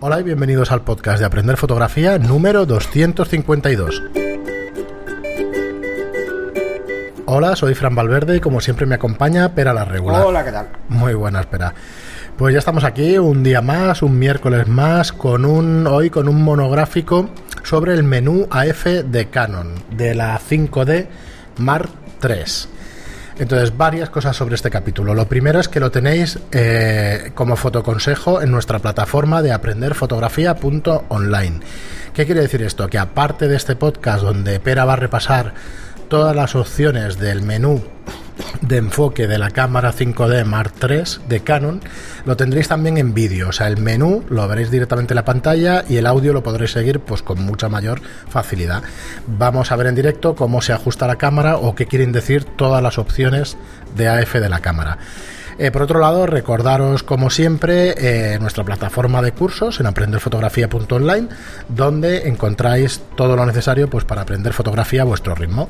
Hola y bienvenidos al podcast de Aprender Fotografía número 252. Hola, soy Fran Valverde y como siempre me acompaña Pera la Regular. Hola, ¿qué tal? Muy buena, espera. Pues ya estamos aquí un día más, un miércoles más, con un hoy con un monográfico sobre el menú AF de Canon de la 5D Mark III. Entonces, varias cosas sobre este capítulo. Lo primero es que lo tenéis eh, como fotoconsejo en nuestra plataforma de aprenderfotografía.online. ¿Qué quiere decir esto? Que aparte de este podcast donde Pera va a repasar todas las opciones del menú de enfoque de la cámara 5D Mark III de Canon lo tendréis también en vídeo, o sea, el menú lo veréis directamente en la pantalla y el audio lo podréis seguir pues con mucha mayor facilidad. Vamos a ver en directo cómo se ajusta la cámara o qué quieren decir todas las opciones de AF de la cámara. Eh, por otro lado, recordaros, como siempre, eh, nuestra plataforma de cursos en aprenderfotografía.online, donde encontráis todo lo necesario pues, para aprender fotografía a vuestro ritmo.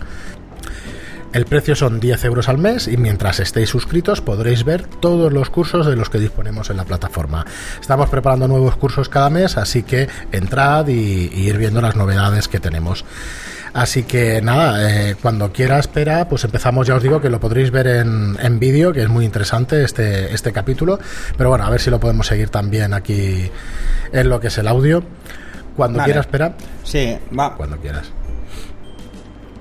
El precio son 10 euros al mes y mientras estéis suscritos podréis ver todos los cursos de los que disponemos en la plataforma. Estamos preparando nuevos cursos cada mes, así que entrad y, y ir viendo las novedades que tenemos. Así que nada, eh, cuando quiera espera, pues empezamos, ya os digo que lo podréis ver en, en vídeo, que es muy interesante este, este capítulo, pero bueno, a ver si lo podemos seguir también aquí en lo que es el audio. Cuando Vale. quiera espera, Sí, va. cuando quieras.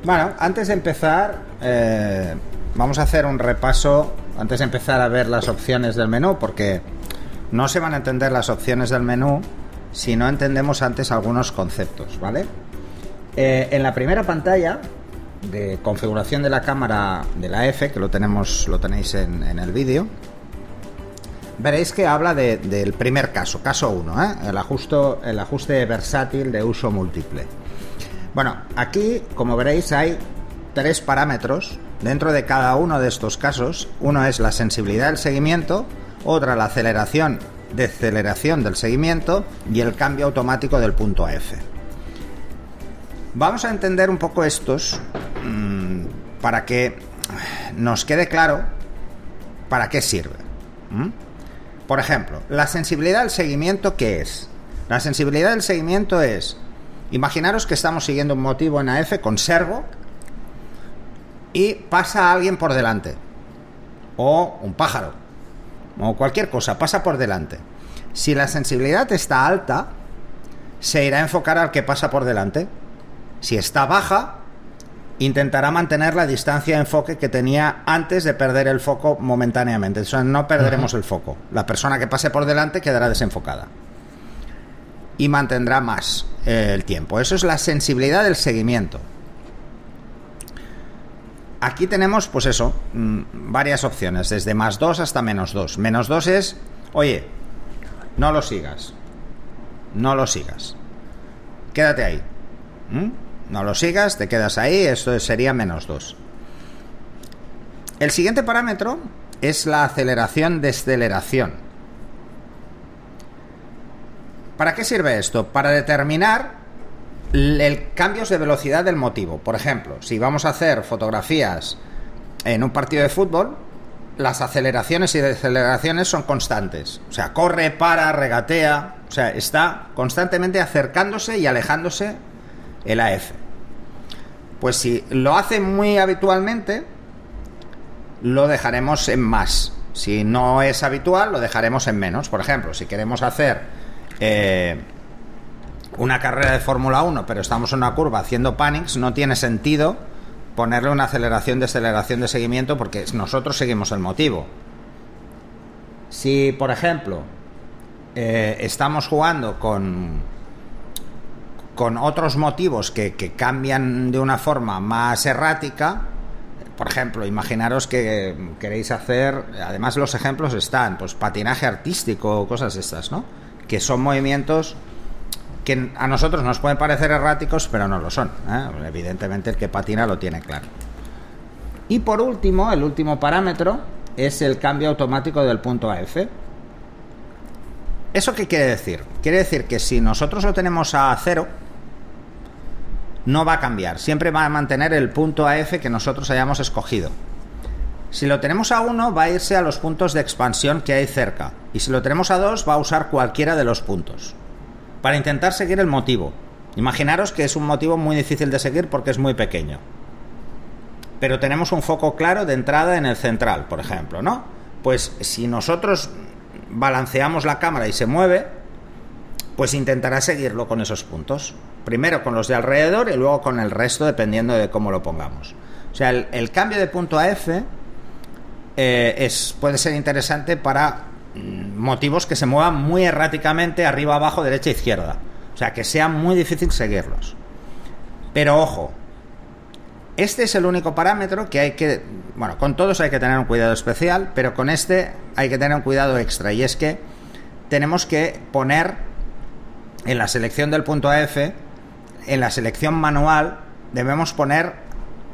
Bueno, antes de empezar, eh, vamos a hacer un repaso, antes de empezar a ver las opciones del menú, porque no se van a entender las opciones del menú si no entendemos antes algunos conceptos, ¿vale? Eh, en la primera pantalla de configuración de la cámara de la F, que lo tenemos, lo tenéis en, el vídeo, veréis que habla de- del primer caso, caso 1, ¿eh? el, el ajuste versátil de uso múltiple. Bueno, aquí, como veréis, hay tres parámetros dentro de cada uno de estos casos. Uno es la sensibilidad del seguimiento, otra la aceleración, deceleración del seguimiento y el cambio automático del punto AF. Vamos a entender un poco estos mm, para que nos quede claro para qué sirve. Por ejemplo, la sensibilidad del seguimiento, ¿qué es? La sensibilidad del seguimiento es, imaginaros que estamos siguiendo un motivo en AF con servo y pasa alguien por delante, o un pájaro, o cualquier cosa, pasa por delante. Si la sensibilidad está alta, se irá a enfocar al que pasa por delante. Si está baja, intentará mantener la distancia de enfoque que tenía antes de perder el foco momentáneamente. O sea, no perderemos el foco. La persona que pase por delante quedará desenfocada. Y mantendrá más eh, el tiempo. Eso es la sensibilidad del seguimiento. Aquí tenemos, pues eso, mm, varias opciones, desde más 2 hasta menos 2. Menos 2 es, oye, no lo sigas. No lo sigas. Quédate ahí. No lo sigas, te quedas ahí, esto sería menos 2. El siguiente parámetro es la aceleración deceleración. ¿Para qué sirve esto? Para determinar el cambios de velocidad del motivo. Por ejemplo, si vamos a hacer fotografías en un partido de fútbol, las aceleraciones y deceleraciones son constantes. O sea, corre, para, regatea. O sea, está constantemente acercándose y alejándose el AF. Pues si lo hace muy habitualmente, lo dejaremos en más. Si no es habitual, lo dejaremos en menos. Por ejemplo, si queremos hacer eh, una carrera de Fórmula 1, pero estamos en una curva haciendo panics, no tiene sentido ponerle una aceleración, deceleración de seguimiento porque nosotros seguimos el motivo. Si, por ejemplo, eh, estamos jugando con, con otros motivos que, que cambian de una forma más errática, por ejemplo, imaginaros que queréis hacer, además los ejemplos están, pues patinaje artístico cosas estas, ¿no? Que son movimientos que a nosotros nos pueden parecer erráticos, pero no lo son. ¿eh? Evidentemente el que patina lo tiene claro. Y por último, el último parámetro es el cambio automático del punto AF. ¿Eso qué quiere decir? Quiere decir que si nosotros lo tenemos a cero, no va a cambiar. Siempre va a mantener el punto AF que nosotros hayamos escogido. Si lo tenemos a 1, va a irse a los puntos de expansión que hay cerca. Y si lo tenemos a 2, va a usar cualquiera de los puntos. para intentar seguir el motivo. Imaginaros que es un motivo muy difícil de seguir porque es muy pequeño. Pero tenemos un foco claro de entrada en el central, por ejemplo, ¿no? Pues si nosotros balanceamos la cámara y se mueve, pues intentará seguirlo con esos puntos. Primero con los de alrededor y luego con el resto, dependiendo de cómo lo pongamos. O sea, el, cambio de punto a F eh, es, puede ser interesante para motivos que se muevan muy erráticamente arriba, abajo, derecha, izquierda. O sea, que sea muy difícil seguirlos. Pero ojo, este es el único parámetro que hay que, bueno, con todos hay que tener un cuidado especial, pero con este hay que tener un cuidado extra y es que tenemos que poner en la selección del punto AF, en la selección manual, debemos poner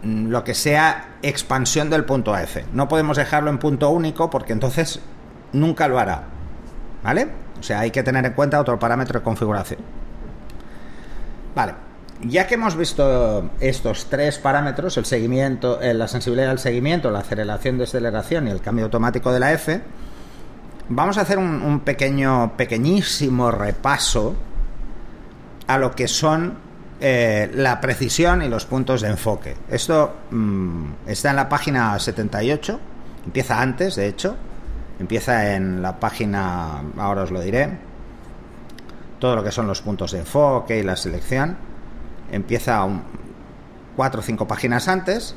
mm, lo que sea expansión del punto AF. No podemos dejarlo en punto único porque entonces nunca lo hará. ¿Vale? O sea, hay que tener en cuenta otro parámetro de configuración. Vale. Ya que hemos visto estos tres parámetros, el seguimiento, eh, la sensibilidad al seguimiento, la aceleración, deceleración y el cambio automático de la F, vamos a hacer un, pequeño, pequeñísimo repaso a lo que son eh, la precisión y los puntos de enfoque. Esto mm, está en la página 78, empieza antes, de hecho, empieza en la página, ahora os lo diré, todo lo que son los puntos de enfoque y la selección. Empieza un, cuatro o cinco páginas antes.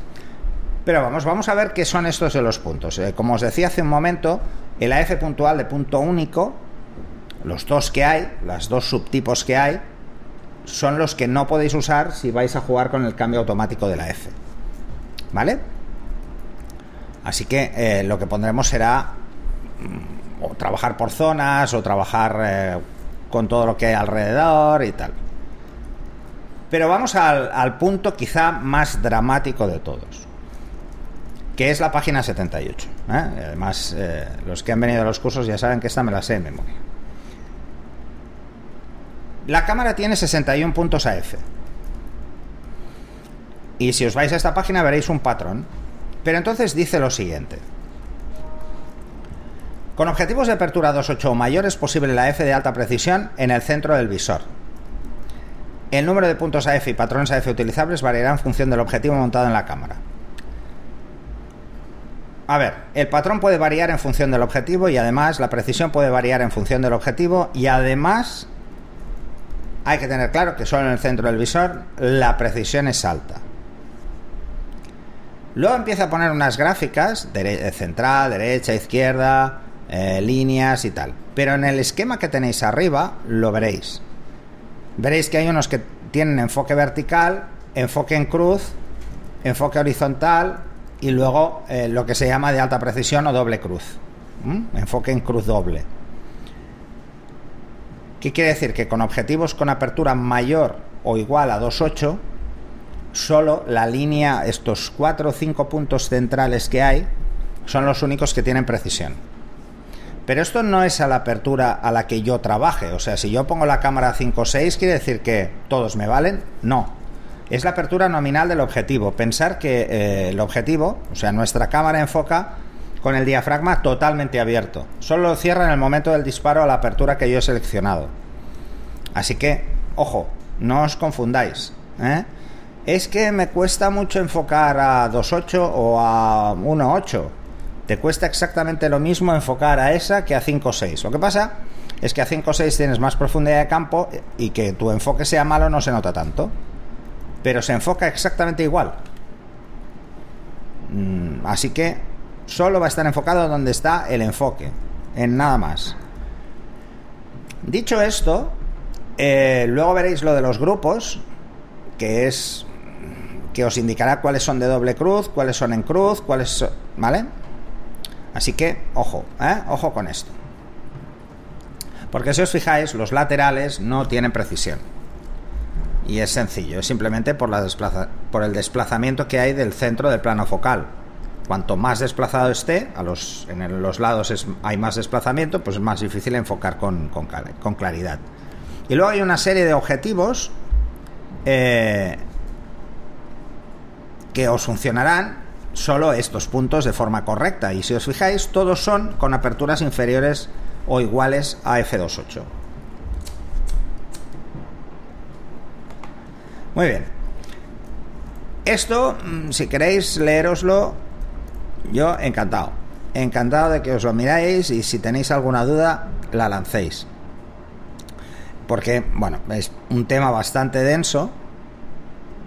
Pero vamos, vamos a ver qué son estos de los puntos. Eh, como os decía hace un momento, el AF puntual de punto único, los dos que hay, los dos subtipos que hay, son los que no podéis usar si vais a jugar con el cambio automático de la F. ¿Vale? Así que eh, lo que pondremos será o trabajar por zonas o trabajar eh, con todo lo que hay alrededor y tal. Pero vamos al, punto quizá más dramático de todos, que es la página 78. ¿eh? Además, eh, los que han venido a los cursos ya saben que esta me la sé de memoria. La cámara tiene 61 puntos AF. Y si os vais a esta página veréis un patrón. Pero entonces dice lo siguiente. Con objetivos de apertura 2.8 o mayor es posible la F de alta precisión en el centro del visor. El número de puntos AF y patrones AF utilizables variará en función del objetivo montado en la cámara. A ver, el patrón puede variar en función del objetivo y además la precisión puede variar en función del objetivo y además hay que tener claro que solo en el centro del visor la precisión es alta. Luego empieza a poner unas gráficas, central, derecha, izquierda, eh, líneas y tal. Pero en el esquema que tenéis arriba lo veréis. Veréis que hay unos que tienen enfoque vertical, enfoque en cruz, enfoque horizontal y luego eh, lo que se llama de alta precisión o doble cruz. Enfoque en cruz doble. ¿Qué quiere decir? Que con objetivos con apertura mayor o igual a 2.8, solo la línea, estos 4 o 5 puntos centrales que hay, son los únicos que tienen precisión. Pero esto no es a la apertura a la que yo trabaje. O sea, si yo pongo la cámara 5 o 6, ¿quiere decir que todos me valen? No. Es la apertura nominal del objetivo. Pensar que eh, el objetivo, o sea, nuestra cámara enfoca con el diafragma totalmente abierto. Solo lo cierra en el momento del disparo a la apertura que yo he seleccionado. Así que, ojo, no os confundáis. ¿eh? Es que me cuesta mucho enfocar a 2.8 o a 1.8 te cuesta exactamente lo mismo enfocar a esa que a 5 o 6. Lo que pasa es que a 5 o 6 tienes más profundidad de campo y que tu enfoque sea malo no se nota tanto. Pero se enfoca exactamente igual. Mm, así que solo va a estar enfocado donde está el enfoque, en nada más. Dicho esto, eh, luego veréis lo de los grupos, que es que os indicará cuáles son de doble cruz, cuáles son en cruz, cuáles son, ¿vale? Así que, ojo, ¿eh? ojo con esto. Porque si os fijáis, los laterales no tienen precisión. Y es sencillo, es simplemente por, la por el desplazamiento que hay del centro del plano focal. Cuanto más desplazado esté, a los, en los lados hay más desplazamiento, pues es más difícil enfocar con, claridad. Y luego hay una serie de objetivos eh, que os funcionarán solo estos puntos de forma correcta. Y si os fijáis, todos son con aperturas inferiores o iguales a F28. Muy bien. Esto, mm, si queréis leeroslo, yo encantado. Encantado de que os lo miráis y si tenéis alguna duda, la lancéis. Porque, bueno, es un tema bastante denso,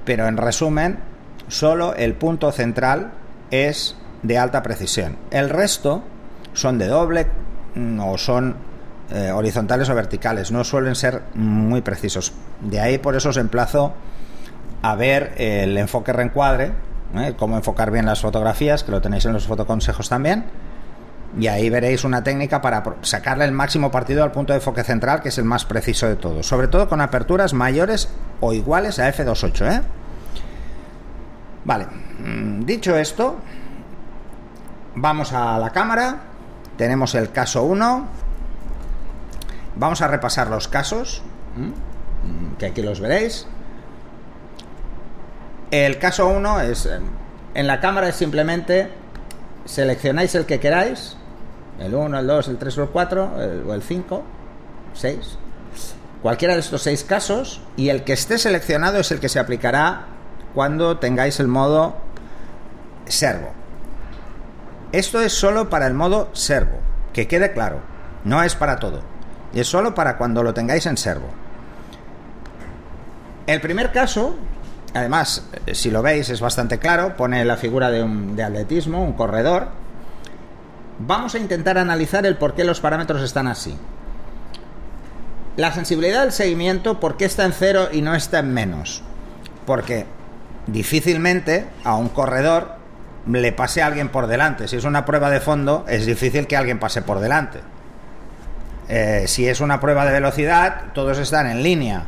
pero en resumen, solo el punto central es de alta precisión. El resto son de doble mm, o son eh, horizontales o verticales, no suelen ser muy precisos. De ahí por eso os emplazo a ver el enfoque reencuadre, ¿eh? cómo enfocar bien las fotografías, que lo tenéis en los fotoconsejos también. Y ahí veréis una técnica para sacarle el máximo partido al punto de enfoque central, que es el más preciso de todos. Sobre todo con aperturas mayores o iguales a f2.8. ¿eh? Vale, mm, dicho esto, vamos a la cámara. Tenemos el caso 1. Vamos a repasar los casos, que aquí los veréis. El caso 1 es, eh, en la cámara es simplemente seleccionáis el que queráis, el 1, el 2, el 3 o el 4, o el 5, 6, cualquiera de estos seis casos, y el que esté seleccionado es el que se aplicará cuando tengáis el modo servo. Esto es solo para el modo servo, que quede claro, no es para todo, es solo para cuando lo tengáis en servo. El primer caso Además, eh, si lo veis es bastante claro, pone la figura de, un, de atletismo, un corredor. Vamos a intentar analizar el por qué los parámetros están así. La sensibilidad del seguimiento, ¿por qué está en cero y no está en menos? Porque difícilmente a un corredor le pase a alguien por delante. Si es una prueba de fondo, es difícil que alguien pase por delante. Eh, si es una prueba de velocidad, todos están en línea.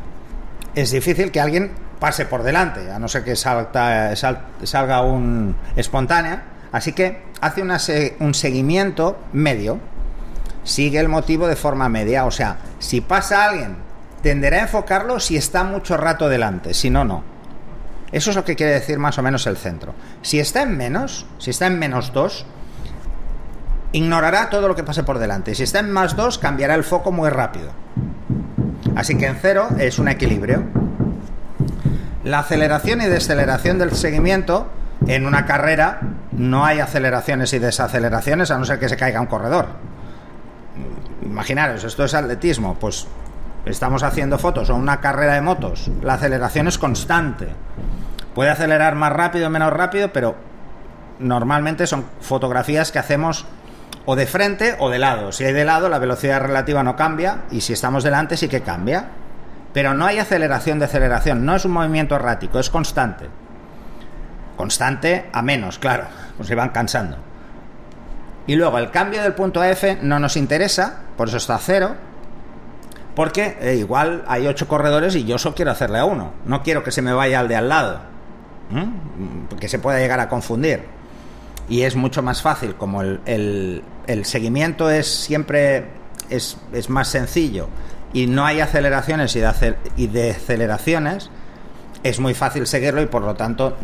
Es difícil que alguien pase por delante, a no ser que salga un espontánea. Así que hace un seguimiento medio, sigue el motivo de forma media. O sea, si pasa alguien, tenderá a enfocarlo si está mucho rato delante, si no, no. Eso es lo que quiere decir más o menos el centro. Si está en menos, si está en menos 2, ignorará todo lo que pase por delante. Si está en más 2, cambiará el foco muy rápido. Así que en cero es un equilibrio. La aceleración y desaceleración del seguimiento en una carrera no hay aceleraciones y desaceleraciones a no ser que se caiga un corredor. Imaginaros, esto es atletismo, pues estamos haciendo fotos o una carrera de motos, la aceleración es constante. Puede acelerar más rápido o menos rápido, pero normalmente son fotografías que hacemos o de frente o de lado. Si hay de lado, la velocidad relativa no cambia y si estamos delante sí que cambia. Pero no hay aceleración de aceleración, no es un movimiento errático, es constante. Constante a menos, claro, pues se van cansando. Y luego el cambio del punto F no nos interesa, por eso está a cero, porque eh, igual hay ocho corredores y yo solo quiero hacerle a uno. No quiero que se me vaya al de al lado, porque se pueda llegar a confundir. Y es mucho más fácil, como el, seguimiento es siempre es, es más sencillo y no hay aceleraciones y, de y deceleraciones, es muy fácil seguirlo y por lo tanto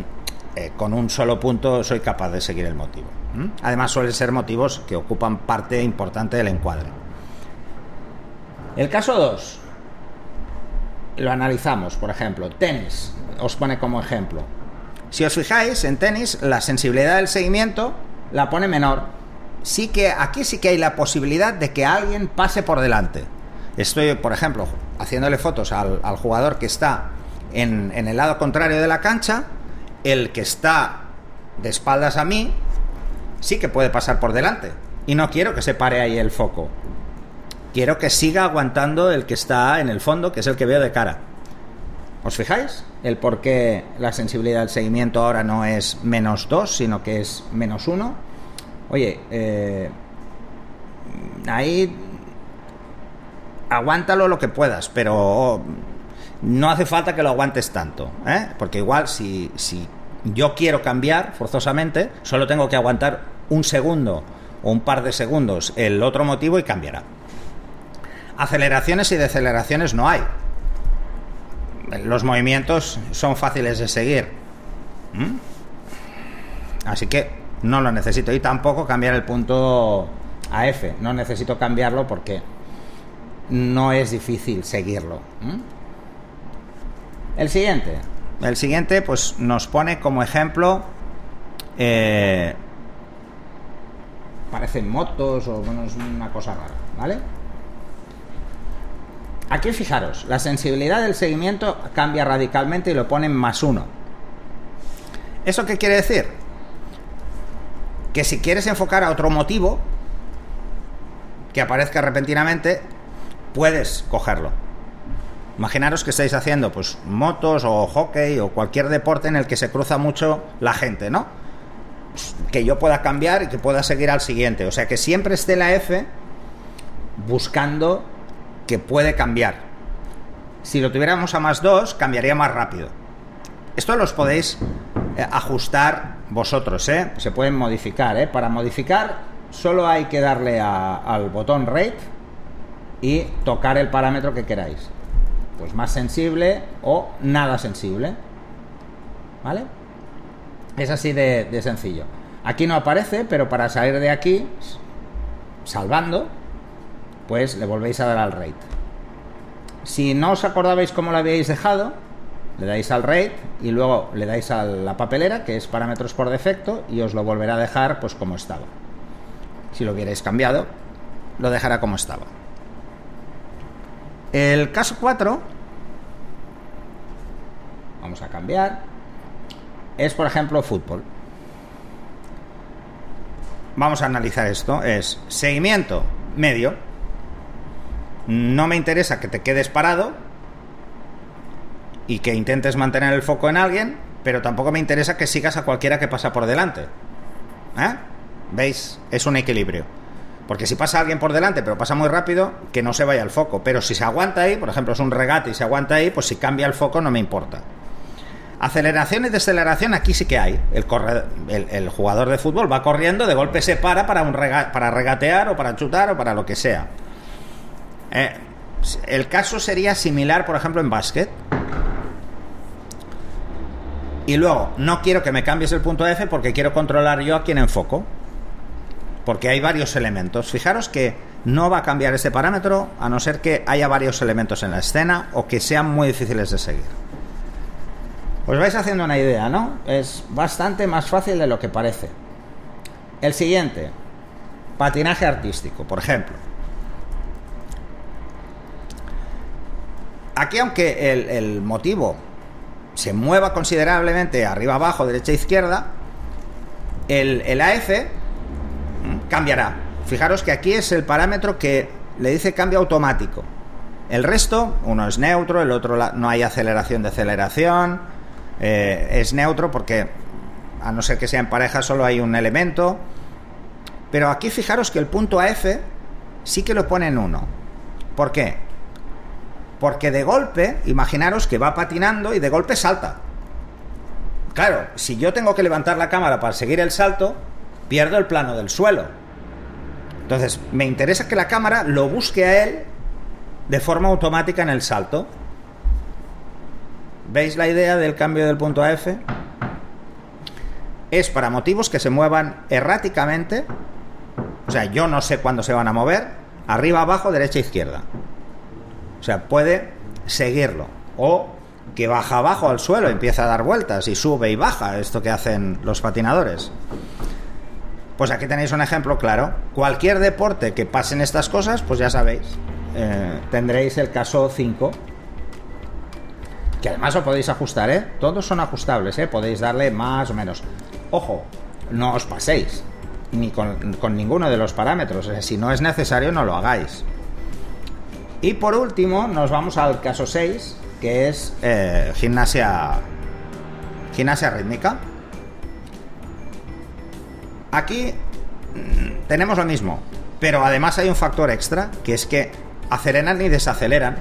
eh, con un solo punto soy capaz de seguir el motivo. Además suelen ser motivos que ocupan parte importante del encuadre. El caso 2 lo analizamos, por ejemplo, tenis, os pone como ejemplo. Si os fijáis, en tenis la sensibilidad del seguimiento la pone menor. Sí que aquí sí que hay la posibilidad de que alguien pase por delante. Estoy, por ejemplo, haciéndole fotos al, jugador que está en, el lado contrario de la cancha, el que está de espaldas a mí, sí que puede pasar por delante. Y no quiero que se pare ahí el foco. Quiero que siga aguantando el que está en el fondo, que es el que veo de cara. ¿Os fijáis? El por qué la sensibilidad del seguimiento ahora no es menos 2, sino que es menos 1. Oye, eh, ahí aguántalo lo que puedas, pero no hace falta que lo aguantes tanto, ¿eh? porque igual si, si yo quiero cambiar forzosamente, solo tengo que aguantar un segundo o un par de segundos el otro motivo y cambiará. Aceleraciones y deceleraciones no hay. Los movimientos son fáciles de seguir. Así que no lo necesito. Y tampoco cambiar el punto a F. No necesito cambiarlo porque no es difícil seguirlo. El siguiente, El siguiente, pues nos pone como ejemplo. Eh, parecen motos o bueno, una cosa rara, ¿vale? Aquí fijaros, la sensibilidad del seguimiento cambia radicalmente y lo ponen más uno. ¿Eso qué quiere decir? Que si quieres enfocar a otro motivo que aparezca repentinamente, puedes cogerlo. Imaginaros que estáis haciendo pues motos o hockey o cualquier deporte en el que se cruza mucho la gente, ¿no? Que yo pueda cambiar y que pueda seguir al siguiente. O sea, que siempre esté la F buscando que puede cambiar. Si lo tuviéramos a más 2, cambiaría más rápido. Esto los podéis eh, ajustar vosotros, ¿eh? Se pueden modificar, ¿eh? Para modificar solo hay que darle al botón Rate y tocar el parámetro que queráis. Pues más sensible o nada sensible. ¿Vale? Es así de, de sencillo. Aquí no aparece, pero para salir de aquí, salvando, pues le volvéis a dar al rate. Si no os acordabais cómo lo habíais dejado, le dais al rate y luego le dais a la papelera, que es parámetros por defecto, y os lo volverá a dejar pues como estaba. Si lo hubierais cambiado, lo dejará como estaba. El caso 4, vamos a cambiar, es por ejemplo fútbol. Vamos a analizar esto, es seguimiento medio, no me interesa que te quedes parado y que intentes mantener el foco en alguien, pero tampoco me interesa que sigas a cualquiera que pasa por delante. ¿Eh? ¿Veis? Es un equilibrio. Porque si pasa alguien por delante, pero pasa muy rápido, que no se vaya el foco. Pero si se aguanta ahí, por ejemplo, es un regate y se aguanta ahí, pues si cambia el foco no me importa. Aceleración y deceleración aquí sí que hay. El, el, jugador de fútbol va corriendo, de golpe se para para, un para regatear o para chutar o para lo que sea. Eh, el caso sería similar, por ejemplo, en básquet. Y luego, no quiero que me cambies el punto F porque quiero controlar yo a quién enfoco. Porque hay varios elementos. Fijaros que no va a cambiar ese parámetro a no ser que haya varios elementos en la escena o que sean muy difíciles de seguir. Os vais haciendo una idea, ¿no? Es bastante más fácil de lo que parece. El siguiente, patinaje artístico, por ejemplo. Aquí, aunque el, motivo se mueva considerablemente arriba, abajo, derecha, izquierda, el, el AF cambiará. Fijaros que aquí es el parámetro que le dice cambio automático. El resto, uno es neutro, el otro no hay aceleración de aceleración, eh, es neutro porque a no ser que sea en pareja solo hay un elemento. Pero aquí fijaros que el punto AF sí que lo pone en 1. ¿Por qué? Porque de golpe, imaginaros que va patinando y de golpe salta. Claro, si yo tengo que levantar la cámara para seguir el salto, pierdo el plano del suelo. Entonces, me interesa que la cámara lo busque a él de forma automática en el salto. ¿Veis la idea del cambio del punto a F? Es para motivos que se muevan erráticamente. O sea, yo no sé cuándo se van a mover. Arriba, abajo, derecha, izquierda. O sea, puede seguirlo. O que baja abajo al suelo, empieza a dar vueltas y sube y baja, esto que hacen los patinadores. Pues aquí tenéis un ejemplo claro. Cualquier deporte que pasen estas cosas, pues ya sabéis, eh, tendréis el caso 5. Que además lo podéis ajustar, ¿eh? Todos son ajustables, ¿eh? Podéis darle más o menos. Ojo, no os paséis, ni con, con ninguno de los parámetros. Si no es necesario, no lo hagáis. Y por último, nos vamos al caso 6, que es eh, gimnasia, gimnasia rítmica. Aquí mm, tenemos lo mismo, pero además hay un factor extra, que es que aceleran y desaceleran.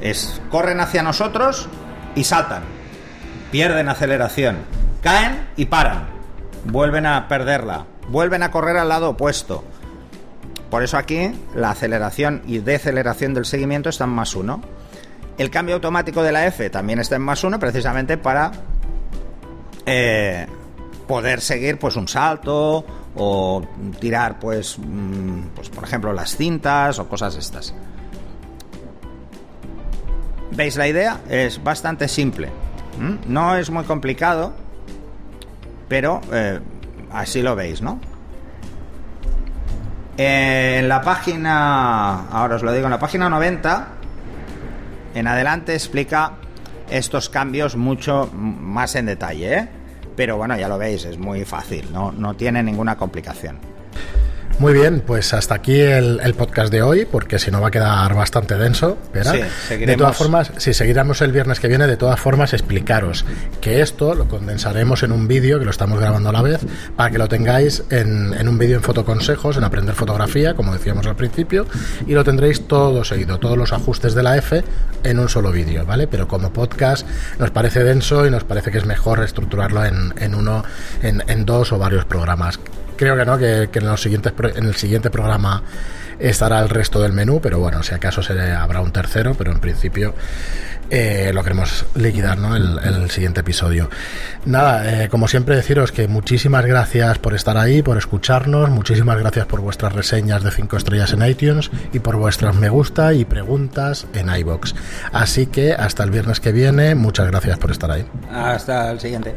Es, corren hacia nosotros y saltan. Pierden aceleración. Caen y paran. Vuelven a perderla. Vuelven a correr al lado opuesto por eso aquí la aceleración y deceleración del seguimiento están más 1. El cambio automático de la F también está en más 1 precisamente para eh, poder seguir pues un salto o tirar pues, mm, pues por ejemplo las cintas o cosas estas. ¿Veis la idea? Es bastante simple. ¿Mm? No es muy complicado, pero eh, así lo veis, ¿no? En la página, ahora os lo digo, en la página 90, en adelante explica estos cambios mucho más en detalle, ¿eh? Pero bueno, ya lo veis, es muy fácil, no, no tiene ninguna complicación. Muy bien, pues hasta aquí el, podcast de hoy, porque si no va a quedar bastante denso. ¿verdad? de todas formas, si seguiremos el viernes que viene, de todas formas, explicaros que esto lo condensaremos en un vídeo, que lo estamos grabando a la vez, para que lo tengáis en, en un vídeo en fotoconsejos, en aprender fotografía, como decíamos al principio, y lo tendréis todo seguido, todos los ajustes de la F en un solo vídeo, ¿vale? Pero como podcast nos parece denso y nos parece que es mejor estructurarlo en, en uno, en, en dos o varios programas creo que no, que, en, los siguientes, en el siguiente programa estará el resto del menú, pero bueno, si acaso se habrá un tercero, pero en principio eh, lo queremos liquidar, ¿no? El, siguiente episodio. Nada, eh, como siempre deciros que muchísimas gracias por estar ahí, por escucharnos, muchísimas gracias por vuestras reseñas de 5 estrellas en iTunes y por vuestras me gusta y preguntas en iBox. Así que hasta el viernes que viene, muchas gracias por estar ahí. Hasta el siguiente.